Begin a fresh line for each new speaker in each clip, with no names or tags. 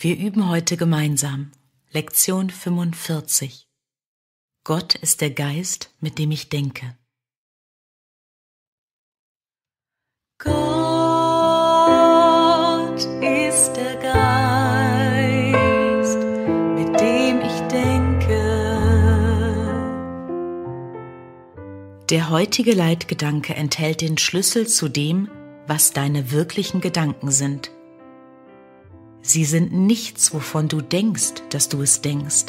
Wir üben heute gemeinsam Lektion 45. Gott ist der Geist, mit dem ich denke.
Gott ist der Geist, mit dem ich denke.
Der heutige Leitgedanke enthält den Schlüssel zu dem, was deine wirklichen Gedanken sind. Sie sind nichts, wovon du denkst, dass du es denkst.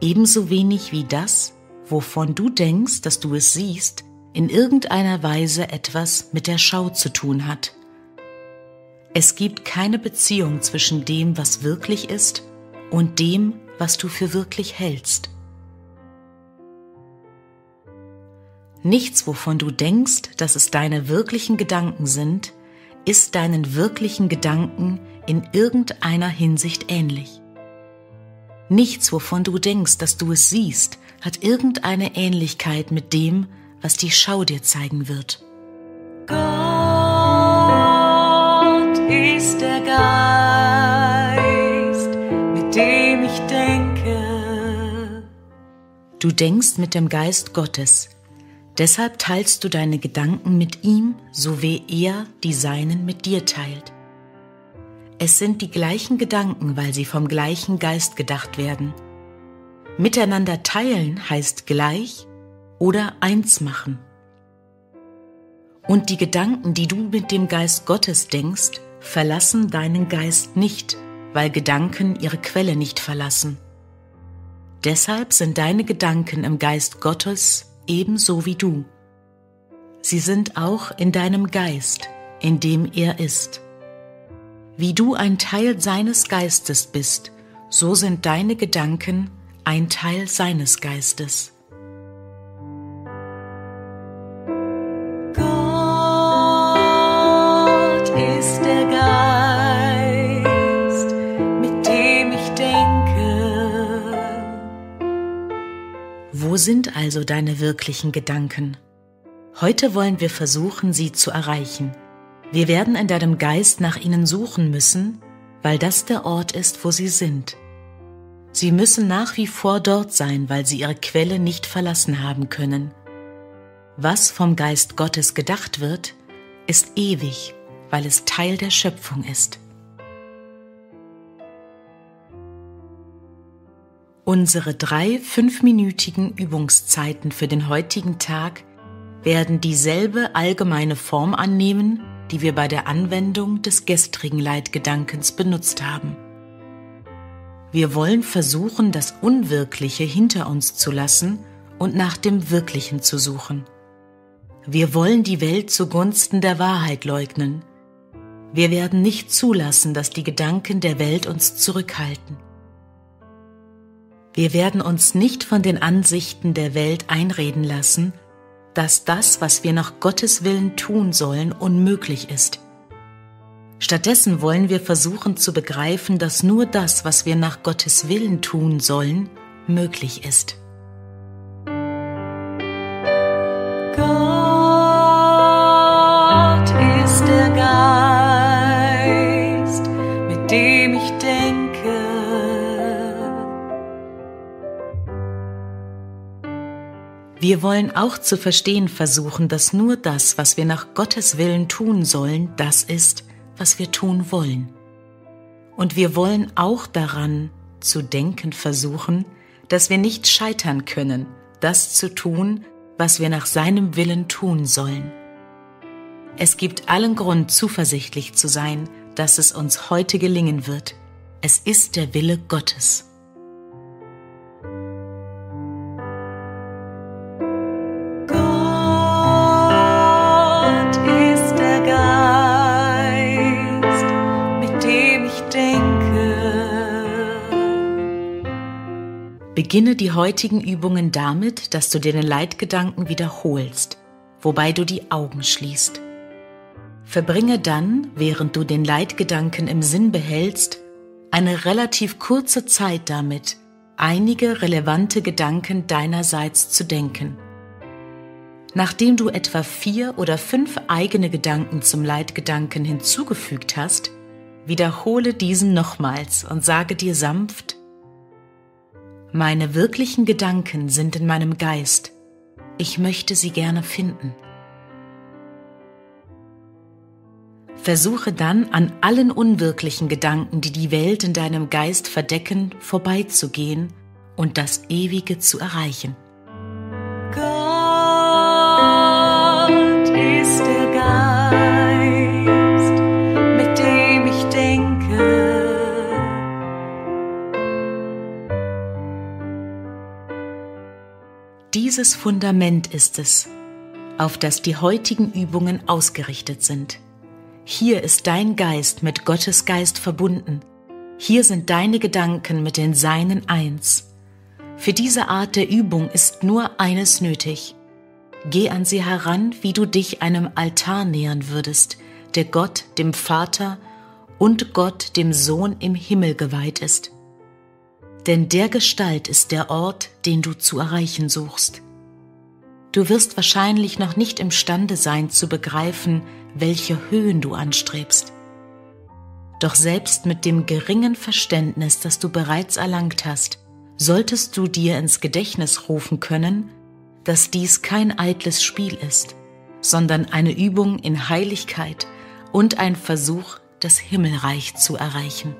Ebenso wenig wie das, wovon du denkst, dass du es siehst, in irgendeiner Weise etwas mit der Schau zu tun hat. Es gibt keine Beziehung zwischen dem, was wirklich ist, und dem, was du für wirklich hältst. Nichts, wovon du denkst, dass es deine wirklichen Gedanken sind, ist deinen wirklichen Gedanken in irgendeiner Hinsicht ähnlich. Nichts, wovon du denkst, dass du es siehst, hat irgendeine Ähnlichkeit mit dem, was die Schau dir zeigen wird.
Gott ist der Geist, mit dem ich denke.
Du denkst mit dem Geist Gottes, deshalb teilst du deine Gedanken mit ihm, so wie er die seinen mit dir teilt. Es sind die gleichen Gedanken, weil sie vom gleichen Geist gedacht werden. Miteinander teilen heißt gleich oder eins machen. Und die Gedanken, die du mit dem Geist Gottes denkst, verlassen deinen Geist nicht, weil Gedanken ihre Quelle nicht verlassen. Deshalb sind deine Gedanken im Geist Gottes ebenso wie du. Sie sind auch in deinem Geist, in dem er ist. Wie du ein Teil seines Geistes bist, so sind deine Gedanken ein Teil seines Geistes.
Gott ist der Geist, mit dem ich denke.
Wo sind also deine wirklichen Gedanken? Heute wollen wir versuchen, sie zu erreichen – wir werden in deinem Geist nach ihnen suchen müssen, weil das der Ort ist, wo sie sind. Sie müssen nach wie vor dort sein, weil sie ihre Quelle nicht verlassen haben können. Was vom Geist Gottes gedacht wird, ist ewig, weil es Teil der Schöpfung ist. Unsere drei fünfminütigen Übungszeiten für den heutigen Tag werden dieselbe allgemeine Form annehmen die wir bei der Anwendung des gestrigen Leitgedankens benutzt haben. Wir wollen versuchen, das Unwirkliche hinter uns zu lassen und nach dem Wirklichen zu suchen. Wir wollen die Welt zugunsten der Wahrheit leugnen. Wir werden nicht zulassen, dass die Gedanken der Welt uns zurückhalten. Wir werden uns nicht von den Ansichten der Welt einreden lassen, dass das, was wir nach Gottes Willen tun sollen, unmöglich ist. Stattdessen wollen wir versuchen zu begreifen, dass nur das, was wir nach Gottes Willen tun sollen, möglich ist.
Gott ist der Geist, mit dem ich denke.
Wir wollen auch zu verstehen versuchen, dass nur das, was wir nach Gottes Willen tun sollen, das ist, was wir tun wollen. Und wir wollen auch daran zu denken versuchen, dass wir nicht scheitern können, das zu tun, was wir nach seinem Willen tun sollen. Es gibt allen Grund, zuversichtlich zu sein, dass es uns heute gelingen wird. Es ist der Wille Gottes. Beginne die heutigen Übungen damit, dass du dir den Leitgedanken wiederholst, wobei du die Augen schließt. Verbringe dann, während du den Leitgedanken im Sinn behältst, eine relativ kurze Zeit damit, einige relevante Gedanken deinerseits zu denken. Nachdem du etwa vier oder fünf eigene Gedanken zum Leitgedanken hinzugefügt hast, Wiederhole diesen nochmals und sage dir sanft, meine wirklichen Gedanken sind in meinem Geist. Ich möchte sie gerne finden. Versuche dann an allen unwirklichen Gedanken, die die Welt in deinem Geist verdecken, vorbeizugehen und das Ewige zu erreichen. Dieses Fundament ist es, auf das die heutigen Übungen ausgerichtet sind. Hier ist dein Geist mit Gottes Geist verbunden. Hier sind deine Gedanken mit den Seinen eins. Für diese Art der Übung ist nur eines nötig. Geh an sie heran, wie du dich einem Altar nähern würdest, der Gott, dem Vater und Gott, dem Sohn im Himmel geweiht ist denn der Gestalt ist der Ort, den du zu erreichen suchst. Du wirst wahrscheinlich noch nicht imstande sein zu begreifen, welche Höhen du anstrebst. Doch selbst mit dem geringen Verständnis, das du bereits erlangt hast, solltest du dir ins Gedächtnis rufen können, dass dies kein eitles Spiel ist, sondern eine Übung in Heiligkeit und ein Versuch, das Himmelreich zu erreichen.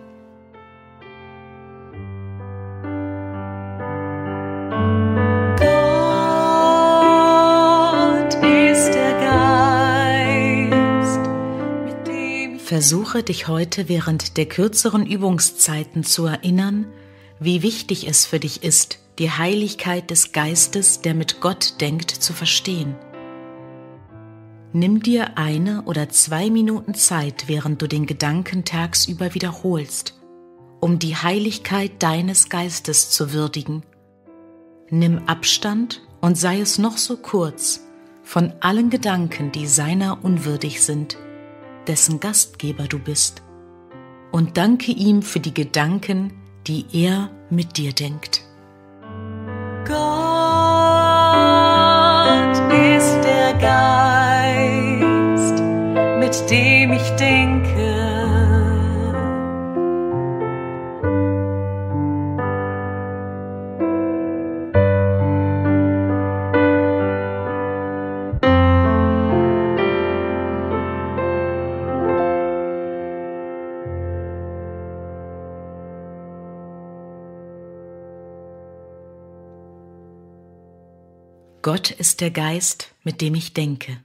Versuche dich heute während der kürzeren Übungszeiten zu erinnern, wie wichtig es für dich ist, die Heiligkeit des Geistes, der mit Gott denkt, zu verstehen. Nimm dir eine oder zwei Minuten Zeit, während du den Gedanken tagsüber wiederholst, um die Heiligkeit deines Geistes zu würdigen. Nimm Abstand und sei es noch so kurz von allen Gedanken, die seiner unwürdig sind dessen Gastgeber du bist, und danke ihm für die Gedanken, die er mit dir denkt.
Gott ist der Geist, mit dem ich denke.
Gott ist der Geist, mit dem ich denke.